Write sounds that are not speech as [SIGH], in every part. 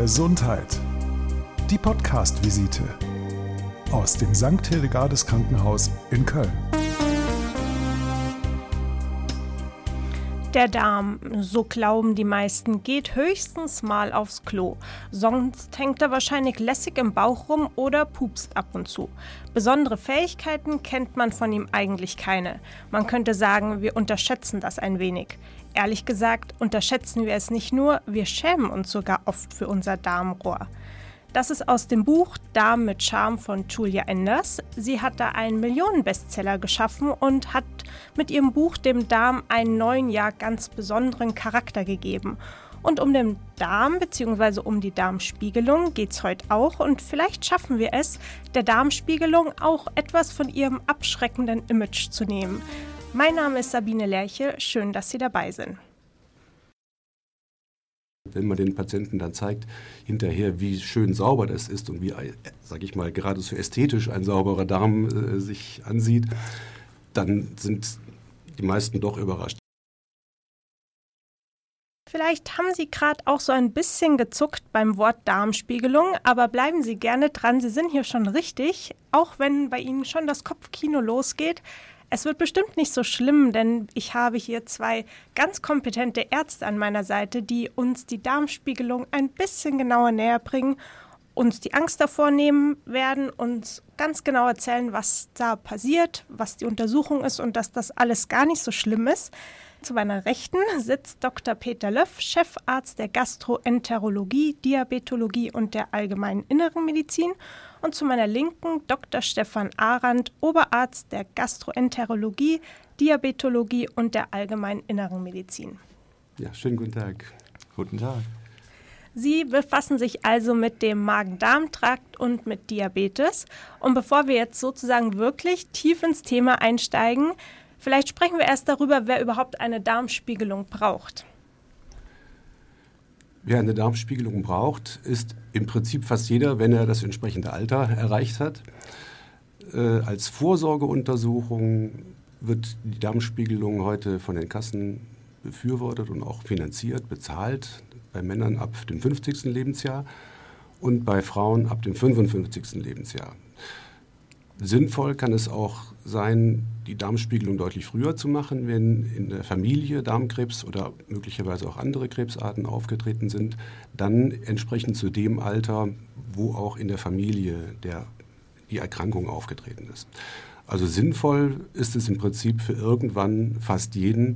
Gesundheit. Die Podcast-Visite aus dem St. Hildegardes Krankenhaus in Köln. Der Darm, so glauben die meisten, geht höchstens mal aufs Klo. Sonst hängt er wahrscheinlich lässig im Bauch rum oder pupst ab und zu. Besondere Fähigkeiten kennt man von ihm eigentlich keine. Man könnte sagen, wir unterschätzen das ein wenig. Ehrlich gesagt unterschätzen wir es nicht nur, wir schämen uns sogar oft für unser Darmrohr. Das ist aus dem Buch Darm mit Charme von Julia Enders. Sie hat da einen Millionenbestseller geschaffen und hat mit ihrem Buch dem Darm einen neuen Jahr ganz besonderen Charakter gegeben. Und um den Darm bzw. um die Darmspiegelung geht es heute auch und vielleicht schaffen wir es, der Darmspiegelung auch etwas von ihrem abschreckenden Image zu nehmen. Mein Name ist Sabine Lerche, schön, dass Sie dabei sind. Wenn man den Patienten dann zeigt, hinterher, wie schön sauber das ist und wie, sage ich mal, geradezu ästhetisch ein sauberer Darm äh, sich ansieht, dann sind die meisten doch überrascht. Vielleicht haben Sie gerade auch so ein bisschen gezuckt beim Wort Darmspiegelung, aber bleiben Sie gerne dran, Sie sind hier schon richtig, auch wenn bei Ihnen schon das Kopfkino losgeht. Es wird bestimmt nicht so schlimm, denn ich habe hier zwei ganz kompetente Ärzte an meiner Seite, die uns die Darmspiegelung ein bisschen genauer näher bringen, uns die Angst davor nehmen werden, uns ganz genau erzählen, was da passiert, was die Untersuchung ist und dass das alles gar nicht so schlimm ist. Zu meiner Rechten sitzt Dr. Peter Löff, Chefarzt der Gastroenterologie, Diabetologie und der allgemeinen Inneren Medizin. Und zu meiner Linken Dr. Stefan Arendt, Oberarzt der Gastroenterologie, Diabetologie und der allgemeinen Inneren Medizin. Ja, schönen guten Tag. Guten Tag. Sie befassen sich also mit dem Magen-Darm-Trakt und mit Diabetes. Und bevor wir jetzt sozusagen wirklich tief ins Thema einsteigen, Vielleicht sprechen wir erst darüber, wer überhaupt eine Darmspiegelung braucht. Wer eine Darmspiegelung braucht, ist im Prinzip fast jeder, wenn er das entsprechende Alter erreicht hat. Äh, als Vorsorgeuntersuchung wird die Darmspiegelung heute von den Kassen befürwortet und auch finanziert, bezahlt, bei Männern ab dem 50. Lebensjahr und bei Frauen ab dem 55. Lebensjahr. Sinnvoll kann es auch sein, die Darmspiegelung deutlich früher zu machen, wenn in der Familie Darmkrebs oder möglicherweise auch andere Krebsarten aufgetreten sind, dann entsprechend zu dem Alter, wo auch in der Familie der, die Erkrankung aufgetreten ist. Also sinnvoll ist es im Prinzip für irgendwann fast jeden,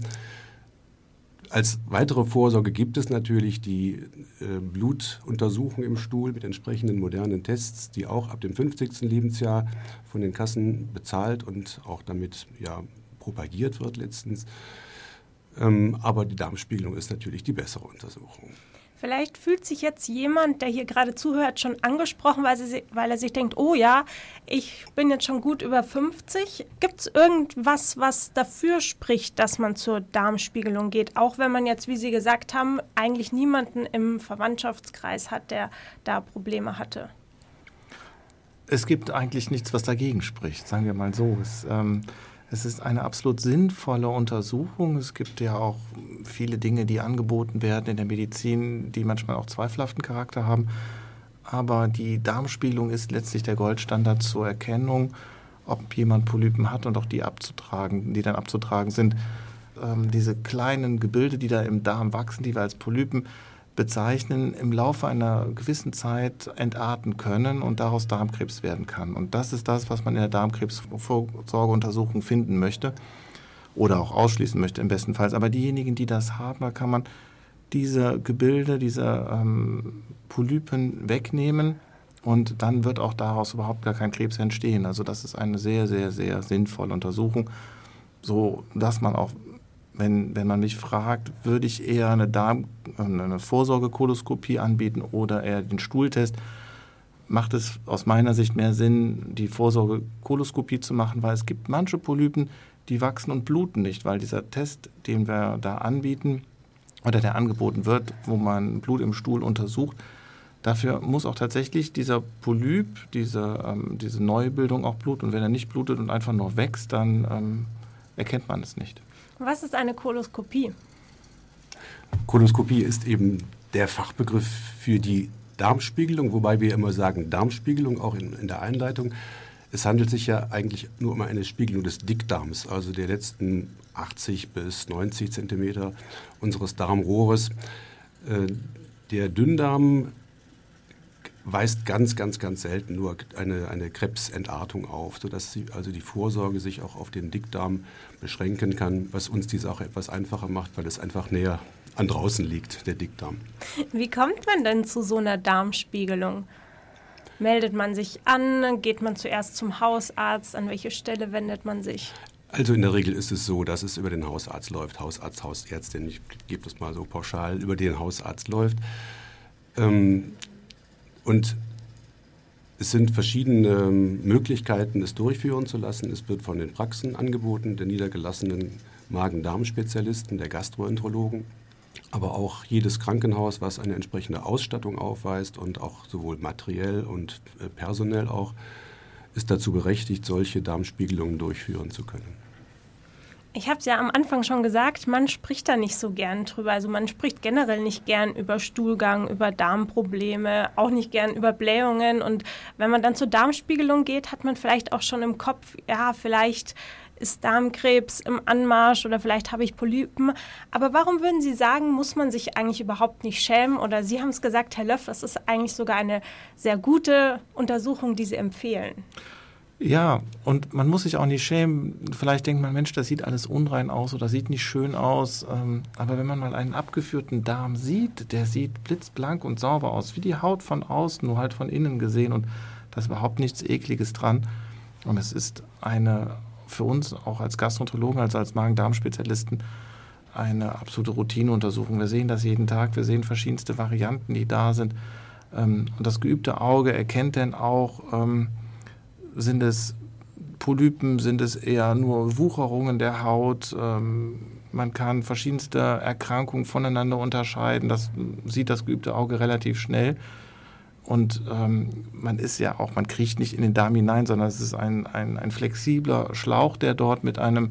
als weitere Vorsorge gibt es natürlich die äh, Blutuntersuchung im Stuhl mit entsprechenden modernen Tests, die auch ab dem 50. Lebensjahr von den Kassen bezahlt und auch damit ja, propagiert wird letztens. Ähm, aber die Darmspiegelung ist natürlich die bessere Untersuchung. Vielleicht fühlt sich jetzt jemand, der hier gerade zuhört, schon angesprochen, weil, sie, weil er sich denkt, oh ja, ich bin jetzt schon gut über 50. Gibt es irgendwas, was dafür spricht, dass man zur Darmspiegelung geht? Auch wenn man jetzt, wie Sie gesagt haben, eigentlich niemanden im Verwandtschaftskreis hat, der da Probleme hatte. Es gibt eigentlich nichts, was dagegen spricht, sagen wir mal so. Es, ähm, es ist eine absolut sinnvolle Untersuchung. Es gibt ja auch viele Dinge, die angeboten werden in der Medizin, die manchmal auch zweifelhaften Charakter haben. Aber die Darmspiegelung ist letztlich der Goldstandard zur Erkennung, ob jemand Polypen hat und auch die abzutragen, die dann abzutragen sind. Ähm, diese kleinen Gebilde, die da im Darm wachsen, die wir als Polypen bezeichnen, im Laufe einer gewissen Zeit entarten können und daraus Darmkrebs werden kann. Und das ist das, was man in der Darmkrebsvorsorgeuntersuchung finden möchte oder auch ausschließen möchte im besten Fall. Aber diejenigen, die das haben, da kann man diese Gebilde, diese ähm, Polypen wegnehmen und dann wird auch daraus überhaupt gar kein Krebs entstehen. Also das ist eine sehr, sehr, sehr sinnvolle Untersuchung, so dass man auch wenn, wenn man mich fragt, würde ich eher eine, eine Vorsorgekoloskopie anbieten oder eher den Stuhltest, macht es aus meiner Sicht mehr Sinn, die Vorsorgekoloskopie zu machen, weil es gibt manche Polypen, die wachsen und bluten nicht, weil dieser Test, den wir da anbieten oder der angeboten wird, wo man Blut im Stuhl untersucht, dafür muss auch tatsächlich dieser Polyp, diese, ähm, diese Neubildung auch bluten. Und wenn er nicht blutet und einfach nur wächst, dann ähm, erkennt man es nicht. Was ist eine Koloskopie? Koloskopie ist eben der Fachbegriff für die Darmspiegelung, wobei wir immer sagen Darmspiegelung, auch in, in der Einleitung. Es handelt sich ja eigentlich nur um eine Spiegelung des Dickdarms, also der letzten 80 bis 90 Zentimeter unseres Darmrohres. Äh, der Dünndarm weist ganz, ganz, ganz selten nur eine, eine Krebsentartung auf, sodass sie, also die Vorsorge sich auch auf den Dickdarm beschränken kann, was uns die Sache etwas einfacher macht, weil es einfach näher an draußen liegt, der Dickdarm. Wie kommt man denn zu so einer Darmspiegelung? Meldet man sich an? Geht man zuerst zum Hausarzt? An welche Stelle wendet man sich? Also in der Regel ist es so, dass es über den Hausarzt läuft. Hausarzt, Hausärztin, ich gebe das mal so pauschal, über den Hausarzt läuft. Ähm, und es sind verschiedene Möglichkeiten, es durchführen zu lassen. Es wird von den Praxen angeboten, der niedergelassenen Magen-Darm-Spezialisten, der Gastroenterologen, aber auch jedes Krankenhaus, was eine entsprechende Ausstattung aufweist und auch sowohl materiell und äh, personell auch, ist dazu berechtigt, solche Darmspiegelungen durchführen zu können. Ich habe es ja am Anfang schon gesagt, man spricht da nicht so gern drüber. Also man spricht generell nicht gern über Stuhlgang, über Darmprobleme, auch nicht gern über Blähungen. Und wenn man dann zur Darmspiegelung geht, hat man vielleicht auch schon im Kopf, ja, vielleicht ist Darmkrebs im Anmarsch oder vielleicht habe ich Polypen. Aber warum würden Sie sagen, muss man sich eigentlich überhaupt nicht schämen? Oder Sie haben es gesagt, Herr Löff, das ist eigentlich sogar eine sehr gute Untersuchung, die Sie empfehlen. Ja, und man muss sich auch nicht schämen. Vielleicht denkt man, Mensch, das sieht alles unrein aus oder sieht nicht schön aus. Ähm, aber wenn man mal einen abgeführten Darm sieht, der sieht blitzblank und sauber aus, wie die Haut von außen, nur halt von innen gesehen. Und da ist überhaupt nichts Ekliges dran. Und es ist eine, für uns auch als Gastroenterologen, also als Magen-Darm-Spezialisten, eine absolute Routineuntersuchung. Wir sehen das jeden Tag, wir sehen verschiedenste Varianten, die da sind. Ähm, und das geübte Auge erkennt dann auch, ähm, sind es Polypen, sind es eher nur Wucherungen der Haut? Ähm, man kann verschiedenste Erkrankungen voneinander unterscheiden. Das sieht das geübte Auge relativ schnell. Und ähm, man ist ja auch, man kriecht nicht in den Darm hinein, sondern es ist ein, ein, ein flexibler Schlauch, der dort mit einem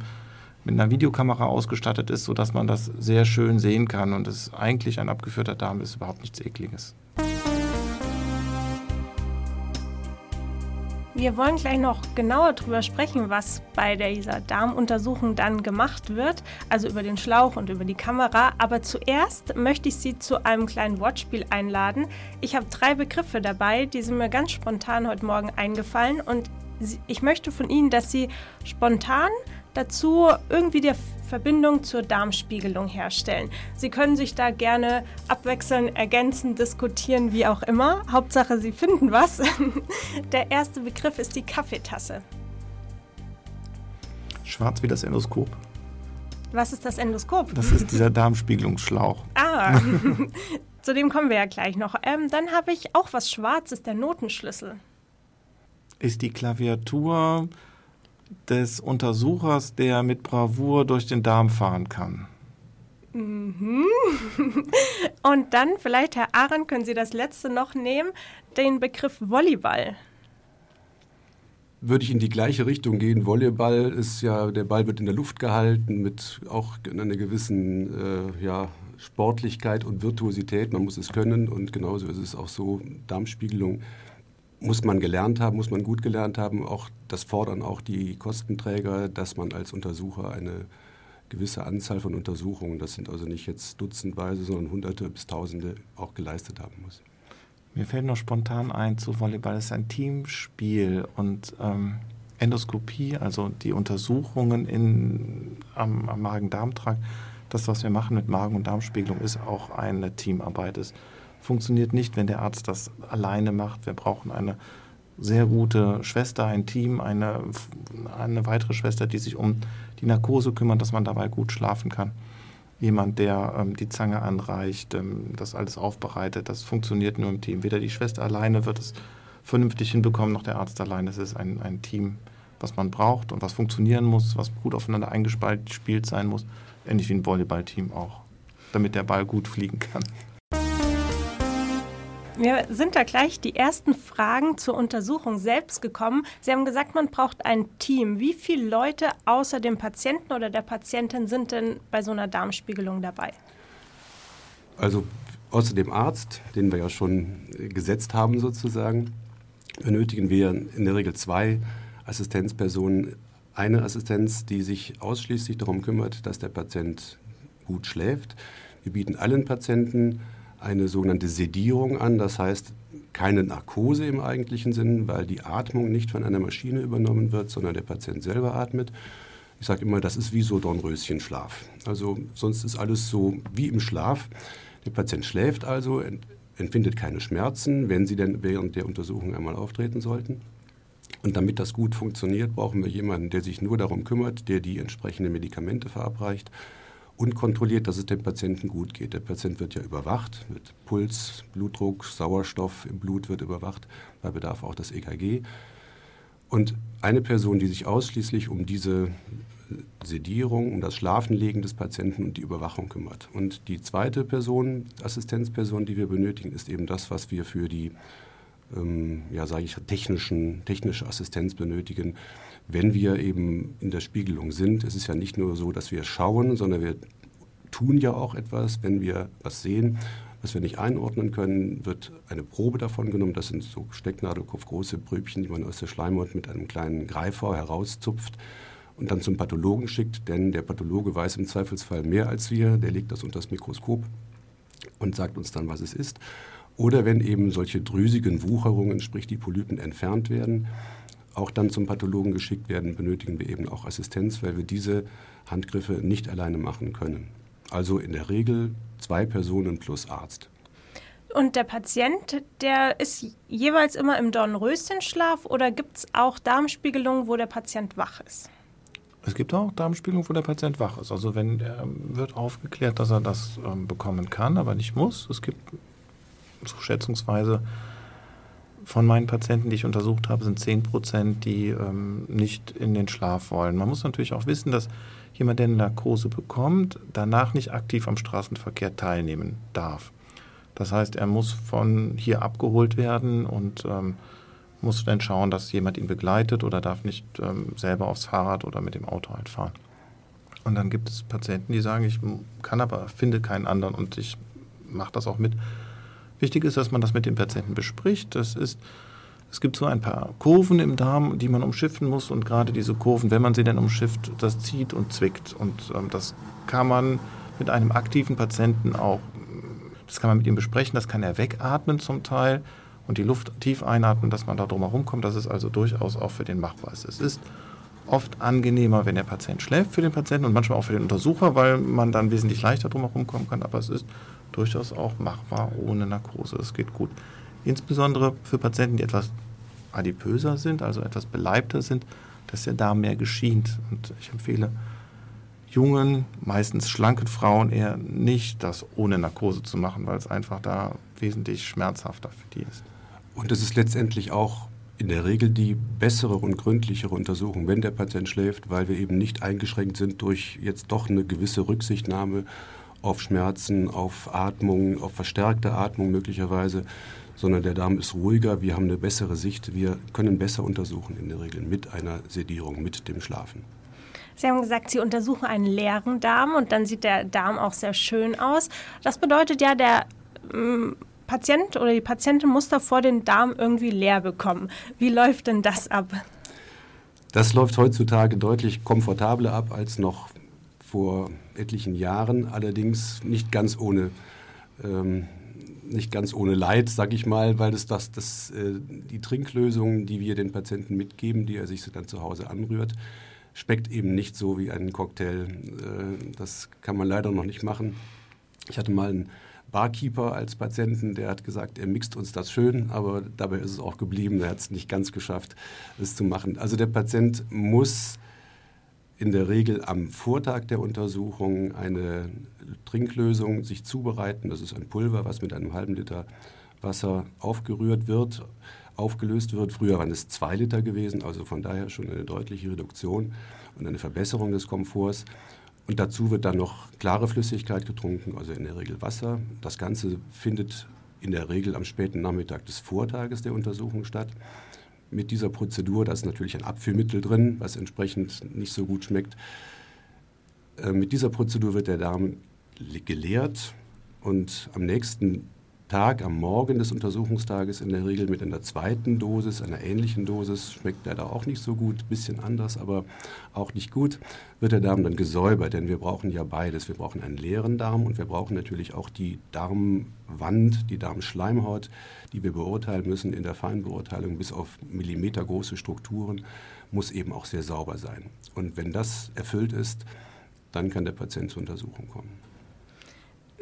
mit einer Videokamera ausgestattet ist, sodass man das sehr schön sehen kann. Und es eigentlich ein abgeführter Darm ist überhaupt nichts Ekliges. Wir wollen gleich noch genauer darüber sprechen, was bei dieser Darmuntersuchung dann gemacht wird, also über den Schlauch und über die Kamera. Aber zuerst möchte ich Sie zu einem kleinen Wortspiel einladen. Ich habe drei Begriffe dabei, die sind mir ganz spontan heute Morgen eingefallen und ich möchte von Ihnen, dass Sie spontan dazu irgendwie die Verbindung zur Darmspiegelung herstellen. Sie können sich da gerne abwechseln, ergänzen, diskutieren, wie auch immer. Hauptsache, Sie finden was. [LAUGHS] Der erste Begriff ist die Kaffeetasse. Schwarz wie das Endoskop. Was ist das Endoskop? Das ist dieser Darmspiegelungsschlauch. [LAUGHS] Ah, [LAUGHS] zu dem kommen wir ja gleich noch. Ähm, dann habe ich auch was Schwarzes, der Notenschlüssel. Ist die Klaviatur des Untersuchers, der mit Bravour durch den Darm fahren kann. Mhm. [LAUGHS] Und dann vielleicht, Herr Arendt, können Sie das letzte noch nehmen, den Begriff Volleyball. Würde ich in die gleiche Richtung gehen. Volleyball ist ja, der Ball wird in der Luft gehalten mit auch einer gewissen äh, ja, Sportlichkeit und Virtuosität. Man muss es können und genauso ist es auch so, Darmspiegelung muss man gelernt haben, muss man gut gelernt haben. Auch das fordern auch die Kostenträger, dass man als Untersucher eine gewisse Anzahl von Untersuchungen, das sind also nicht jetzt dutzendweise, sondern hunderte bis tausende, auch geleistet haben muss. Mir fällt noch spontan ein zu Volleyball, ist ein Teamspiel und ähm, Endoskopie, also die Untersuchungen in, am, am Magen-Darm-Trakt, das, was wir machen mit Magen- und Darmspiegelung, ist auch eine Teamarbeit. Es funktioniert nicht, wenn der Arzt das alleine macht. Wir brauchen eine sehr gute Schwester, ein Team, eine, eine weitere Schwester, die sich um die Narkose kümmert, dass man dabei gut schlafen kann. Jemand, der ähm, die Zange anreicht, ähm, das alles aufbereitet, das funktioniert nur im Team. Weder die Schwester alleine wird es vernünftig hinbekommen, noch der Arzt alleine. Es ist ein, ein Team, was man braucht und was funktionieren muss, was gut aufeinander eingespielt sein muss. Ähnlich wie ein Volleyballteam auch, damit der Ball gut fliegen kann. Wir sind da gleich die ersten Fragen zur Untersuchung selbst gekommen. Sie haben gesagt, man braucht ein Team. Wie viele Leute außer dem Patienten oder der Patientin sind denn bei so einer Darmspiegelung dabei? Also Außer dem Arzt, den wir ja schon gesetzt haben sozusagen, benötigen wir in der Regel zwei Assistenzpersonen. Eine Assistenz, die sich ausschließlich darum kümmert, dass der Patient gut schläft. Wir bieten allen Patienten eine sogenannte Sedierung an, das heißt keine Narkose im eigentlichen Sinn, weil die Atmung nicht von einer Maschine übernommen wird, sondern der Patient selber atmet. Ich sage immer, das ist wie so Dornröschenschlaf. Also sonst ist alles so wie im Schlaf. Der Patient schläft also, empfindet keine Schmerzen, wenn sie denn während der Untersuchung einmal auftreten sollten. Und damit das gut funktioniert, brauchen wir jemanden, der sich nur darum kümmert, der die entsprechenden Medikamente verabreicht und kontrolliert, dass es dem Patienten gut geht. Der Patient wird ja überwacht, mit Puls, Blutdruck, Sauerstoff im Blut wird überwacht, bei Bedarf auch das EKG. Und eine Person, die sich ausschließlich um diese Sedierung, um das Schlafenlegen des Patienten und die Überwachung kümmert. Und die zweite Person, Assistenzperson, die wir benötigen, ist eben das, was wir für die, ähm, ja, ich, technischen, technische Assistenz benötigen. Wenn wir eben in der Spiegelung sind, es ist ja nicht nur so, dass wir schauen, sondern wir tun ja auch etwas. Wenn wir was sehen, was wir nicht einordnen können, wird eine Probe davon genommen. Das sind so stecknadelkopfgroße Pröbchen, die man aus der Schleimhaut mit einem kleinen Greifer herauszupft und dann zum Pathologen schickt, denn der Pathologe weiß im Zweifelsfall mehr als wir, der legt das unter das Mikroskop und sagt uns dann, was es ist. Oder wenn eben solche drüsigen Wucherungen, sprich die Polypen, entfernt werden, auch dann zum Pathologen geschickt werden, benötigen wir eben auch Assistenz, weil wir diese Handgriffe nicht alleine machen können. Also in der Regel zwei Personen plus Arzt. Und der Patient, der ist jeweils immer im Dornröschenschlaf oder gibt es auch Darmspiegelungen, wo der Patient wach ist? Es gibt auch Darmspiegelung, wo der Patient wach ist. Also wenn er wird aufgeklärt, dass er das ähm, bekommen kann, aber nicht muss. Es gibt so schätzungsweise von meinen Patienten, die ich untersucht habe, sind 10 Prozent, die ähm, nicht in den Schlaf wollen. Man muss natürlich auch wissen, dass jemand, der eine Narkose bekommt, danach nicht aktiv am Straßenverkehr teilnehmen darf. Das heißt, er muss von hier abgeholt werden und ähm, muss dann schauen, dass jemand ihn begleitet oder darf nicht ähm, selber aufs Fahrrad oder mit dem Auto halt fahren. Und dann gibt es Patienten, die sagen, ich kann aber, finde keinen anderen und ich mache das auch mit. Wichtig ist, dass man das mit dem Patienten bespricht. Das ist, es gibt so ein paar Kurven im Darm, die man umschiffen muss und gerade diese Kurven, wenn man sie denn umschifft, das zieht und zwickt. Und ähm, das kann man mit einem aktiven Patienten auch, das kann man mit ihm besprechen, das kann er wegatmen zum Teil und die Luft tief einatmen, dass man da drumherum kommt. Das ist also durchaus auch für den machbar. Es ist oft angenehmer, wenn der Patient schläft für den Patienten und manchmal auch für den Untersucher, weil man dann wesentlich leichter drumherum kommen kann. Aber es ist durchaus auch machbar ohne Narkose. Das geht gut. Insbesondere für Patienten, die etwas adipöser sind, also etwas beleibter sind, dass der Darm mehr geschient. Und ich empfehle jungen, meistens schlanken Frauen eher nicht, das ohne Narkose zu machen, weil es einfach da wesentlich schmerzhafter für die ist. Und es ist letztendlich auch in der Regel die bessere und gründlichere Untersuchung, wenn der Patient schläft, weil wir eben nicht eingeschränkt sind durch jetzt doch eine gewisse Rücksichtnahme auf Schmerzen, auf Atmung, auf verstärkte Atmung möglicherweise, sondern der Darm ist ruhiger, wir haben eine bessere Sicht, wir können besser untersuchen in der Regel mit einer Sedierung, mit dem Schlafen. Sie haben gesagt, Sie untersuchen einen leeren Darm und dann sieht der Darm auch sehr schön aus. Das bedeutet ja, der ähm, Patient oder die Patientin muss davor den Darm irgendwie leer bekommen. Wie läuft denn das ab? Das läuft heutzutage deutlich komfortabler ab als noch vor etlichen Jahren, allerdings nicht ganz ohne, ähm, nicht ganz ohne Leid, sag ich mal, weil das, das, das, äh, die Trinklösungen, die wir den Patienten mitgeben, die er sich dann zu Hause anrührt, schmeckt eben nicht so wie ein Cocktail. Äh, das kann man leider noch nicht machen. Ich hatte mal einen Barkeeper als Patienten, der hat gesagt, er mixt uns das schön, aber dabei ist es auch geblieben. Er hat es nicht ganz geschafft, es zu machen. Also der Patient muss in der Regel am Vortag der Untersuchung eine Trinklösung sich zubereiten. Das ist ein Pulver, was mit einem halben Liter Wasser aufgerührt wird, aufgelöst wird. Früher waren es zwei Liter gewesen, also von daher schon eine deutliche Reduktion und eine Verbesserung des Komforts. Und dazu wird dann noch klare Flüssigkeit getrunken, also in der Regel Wasser. Das Ganze findet in der Regel am späten Nachmittag des Vortages der Untersuchung statt. Mit dieser Prozedur, da ist natürlich ein Abführmittel drin, was entsprechend nicht so gut schmeckt. Äh, mit dieser Prozedur wird der Darm geleert und am nächsten Tag, am Morgen des Untersuchungstages in der Regel mit einer zweiten Dosis, einer ähnlichen Dosis, schmeckt leider auch nicht so gut, bisschen anders, aber auch nicht gut, wird der Darm dann gesäubert, denn wir brauchen ja beides. Wir brauchen einen leeren Darm und wir brauchen natürlich auch die Darmwand, die Darmschleimhaut, die wir beurteilen müssen in der Feinbeurteilung bis auf millimetergroße Strukturen, muss eben auch sehr sauber sein. Und wenn das erfüllt ist, dann kann der Patient zur Untersuchung kommen.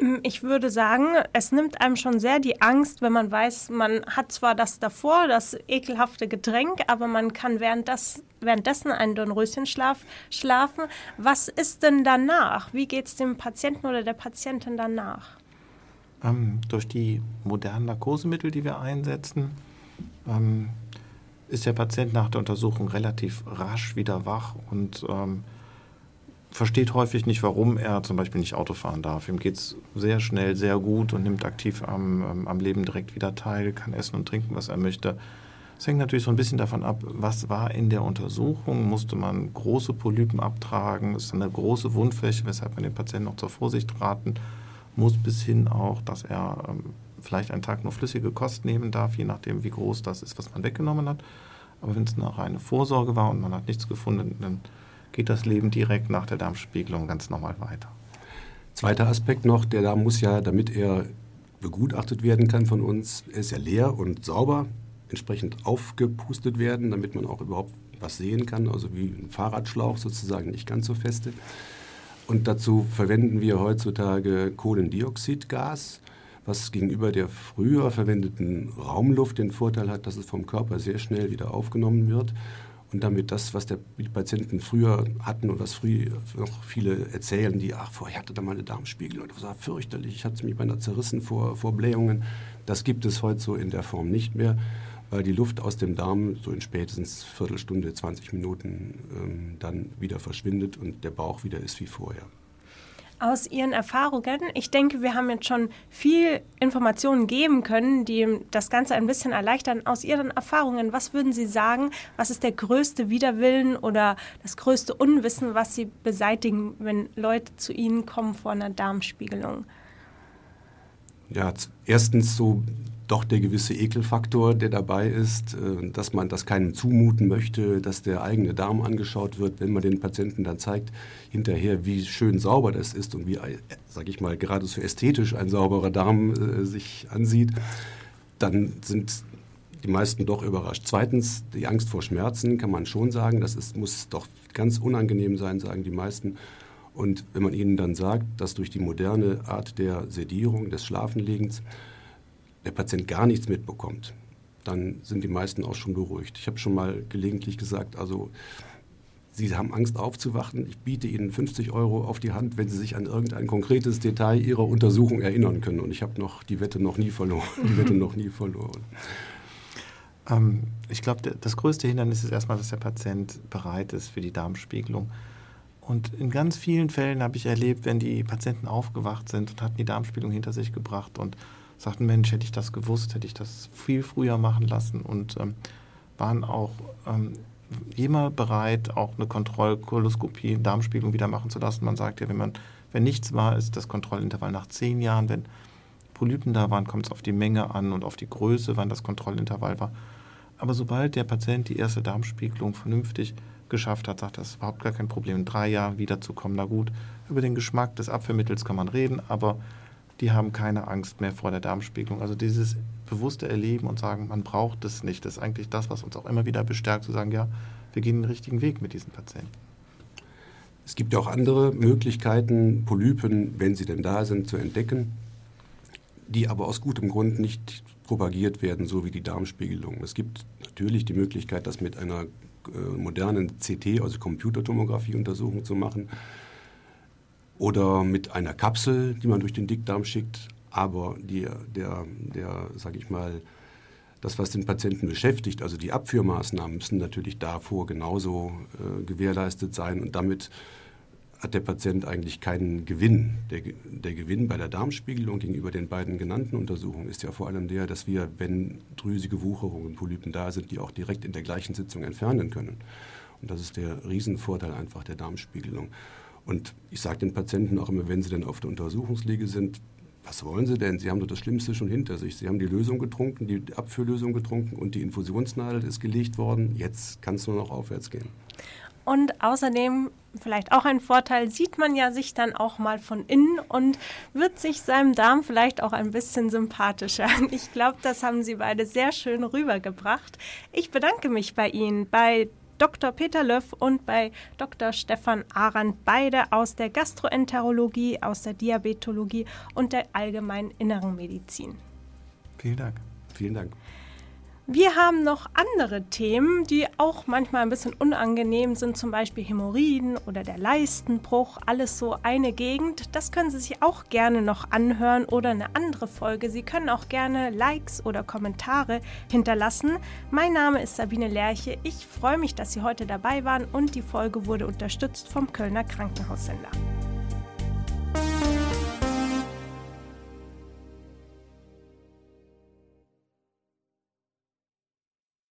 Mm, ich würde sagen, es nimmt einem schon sehr die Angst, wenn man weiß, man hat zwar das davor, das ekelhafte Getränk, aber man kann während das, währenddessen einen Dornröschenschlaf schlafen. Was ist denn danach? Wie geht es dem Patienten oder der Patientin danach? Ähm, durch die modernen Narkosemittel, die wir einsetzen, ähm, ist der Patient nach der Untersuchung relativ rasch wieder wach und ähm, versteht häufig nicht, warum er zum Beispiel nicht Auto fahren darf. Ihm geht es sehr schnell, sehr gut und nimmt aktiv am, ähm, am Leben direkt wieder teil, kann essen und trinken, was er möchte. Es hängt natürlich so ein bisschen davon ab, was war in der Untersuchung. Musste man große Polypen abtragen? Ist eine große Wundfläche, weshalb man den Patienten noch zur Vorsicht raten muss, bis hin auch, dass er ähm, vielleicht einen Tag nur flüssige Kost nehmen darf, je nachdem, wie groß das ist, was man weggenommen hat. Aber wenn es eine reine Vorsorge war und man hat nichts gefunden, dann geht das Leben direkt nach der Darmspiegelung ganz normal weiter. Zweiter Aspekt noch, der Darm muss ja, damit er begutachtet werden kann von uns, er ist ja leer und sauber, entsprechend aufgepustet werden, damit man auch überhaupt was sehen kann, also wie ein Fahrradschlauch sozusagen, nicht ganz so feste. Und dazu verwenden wir heutzutage Kohlendioxidgas, was gegenüber der früher verwendeten Raumluft den Vorteil hat, dass es vom Körper sehr schnell wieder aufgenommen wird und damit das, was der, die Patienten früher hatten und was früher noch viele erzählen, die, ach, vorher hatte da mal eine Darmspiegel und das war fürchterlich, ich hatte mich beinahe zerrissen vor, vor Blähungen. Das gibt es heute so in der Form nicht mehr, weil die Luft aus dem Darm so in spätestens Viertelstunde, 20 Minuten ähm, dann wieder verschwindet und der Bauch wieder ist wie vorher aus Ihren Erfahrungen. Ich denke, wir haben jetzt schon viel Informationen geben können, die das Ganze ein bisschen erleichtern. Aus Ihren Erfahrungen, was würden Sie sagen, was ist der größte Widerwillen oder das größte Unwissen, was Sie beseitigen, wenn Leute zu Ihnen kommen vor einer Darmspiegelung? Ja, erstens so doch der gewisse Ekelfaktor, der dabei ist, äh, dass man das keinem zumuten möchte, dass der eigene Darm angeschaut wird, wenn man den Patienten dann zeigt, hinterher, wie schön sauber das ist und wie, äh, sage ich mal, geradezu ästhetisch ein sauberer Darm äh, sich ansieht, dann sind die meisten doch überrascht. Zweitens, die Angst vor Schmerzen kann man schon sagen, das ist, muss doch ganz unangenehm sein, sagen die meisten. Und wenn man ihnen dann sagt, dass durch die moderne Art der Sedierung, des Schlafenlegens, der Patient gar nichts mitbekommt, dann sind die meisten auch schon beruhigt. Ich habe schon mal gelegentlich gesagt, also Sie haben Angst aufzuwachen. Ich biete Ihnen 50 Euro auf die Hand, wenn Sie sich an irgendein konkretes Detail Ihrer Untersuchung erinnern können. Und ich habe noch die Wette noch nie verloren. Die Wette noch nie verloren. Ähm, ich glaube, das größte Hindernis ist erstmal, dass der Patient bereit ist für die Darmspiegelung. Und in ganz vielen Fällen habe ich erlebt, wenn die Patienten aufgewacht sind und hatten die Darmspiegelung hinter sich gebracht und sagten, Mensch, hätte ich das gewusst, hätte ich das viel früher machen lassen und ähm, waren auch ähm, immer bereit, auch eine Kontrollkoloskopie, Darmspiegelung wieder machen zu lassen. Man sagt ja, wenn, man, wenn nichts war, ist das Kontrollintervall nach zehn Jahren. Wenn Polypen da waren, kommt es auf die Menge an und auf die Größe, wann das Kontrollintervall war. Aber sobald der Patient die erste Darmspiegelung vernünftig geschafft hat, sagt das ist überhaupt gar kein Problem, in drei Jahren wiederzukommen. Na gut, über den Geschmack des Abführmittels kann man reden, aber die haben keine Angst mehr vor der Darmspiegelung. Also dieses bewusste Erleben und sagen, man braucht es nicht, das ist eigentlich das, was uns auch immer wieder bestärkt, zu sagen, ja, wir gehen den richtigen Weg mit diesen Patienten. Es gibt ja auch andere Möglichkeiten, Polypen, wenn sie denn da sind, zu entdecken, die aber aus gutem Grund nicht propagiert werden, so wie die Darmspiegelung. Es gibt natürlich die Möglichkeit, das mit einer äh, modernen CT, also Computertomographie-Untersuchung zu machen oder mit einer Kapsel, die man durch den Dickdarm schickt. Aber die, der, der sage ich mal, das, was den Patienten beschäftigt, also die Abführmaßnahmen, müssen natürlich davor genauso äh, gewährleistet sein. Und damit hat der Patient eigentlich keinen Gewinn. Der, der, Gewinn bei der Darmspiegelung gegenüber den beiden genannten Untersuchungen ist ja vor allem der, dass wir, wenn drüsige Wucherungen, Polypen da sind, die auch direkt in der gleichen Sitzung entfernen können. Und das ist der Riesenvorteil einfach der Darmspiegelung. Und ich sage den Patienten auch immer, wenn sie dann auf der Untersuchungsliege sind, was wollen Sie denn? Sie haben doch das Schlimmste schon hinter sich. Sie haben die Lösung getrunken, die Abführlösung getrunken und die Infusionsnadel ist gelegt worden. Jetzt kann es nur noch aufwärts gehen. Und außerdem, vielleicht auch ein Vorteil, sieht man ja sich dann auch mal von innen und wird sich seinem Darm vielleicht auch ein bisschen sympathischer. Ich glaube, das haben Sie beide sehr schön rübergebracht. Ich bedanke mich bei Ihnen, bei Dr. Peter Löff und bei Dr. Stefan Arendt, beide aus der Gastroenterologie, aus der Diabetologie und der allgemeinen inneren Medizin. Vielen Dank. Vielen Dank. Wir haben noch andere Themen, die auch manchmal ein bisschen unangenehm sind, zum Beispiel Hämorrhoiden oder der Leistenbruch, alles so eine Gegend. Das können Sie sich auch gerne noch anhören oder eine andere Folge. Sie können auch gerne Likes oder Kommentare hinterlassen. Mein Name ist Sabine Lerche. Ich freue mich, dass Sie heute dabei waren und die Folge wurde unterstützt vom Kölner Krankenhaussender.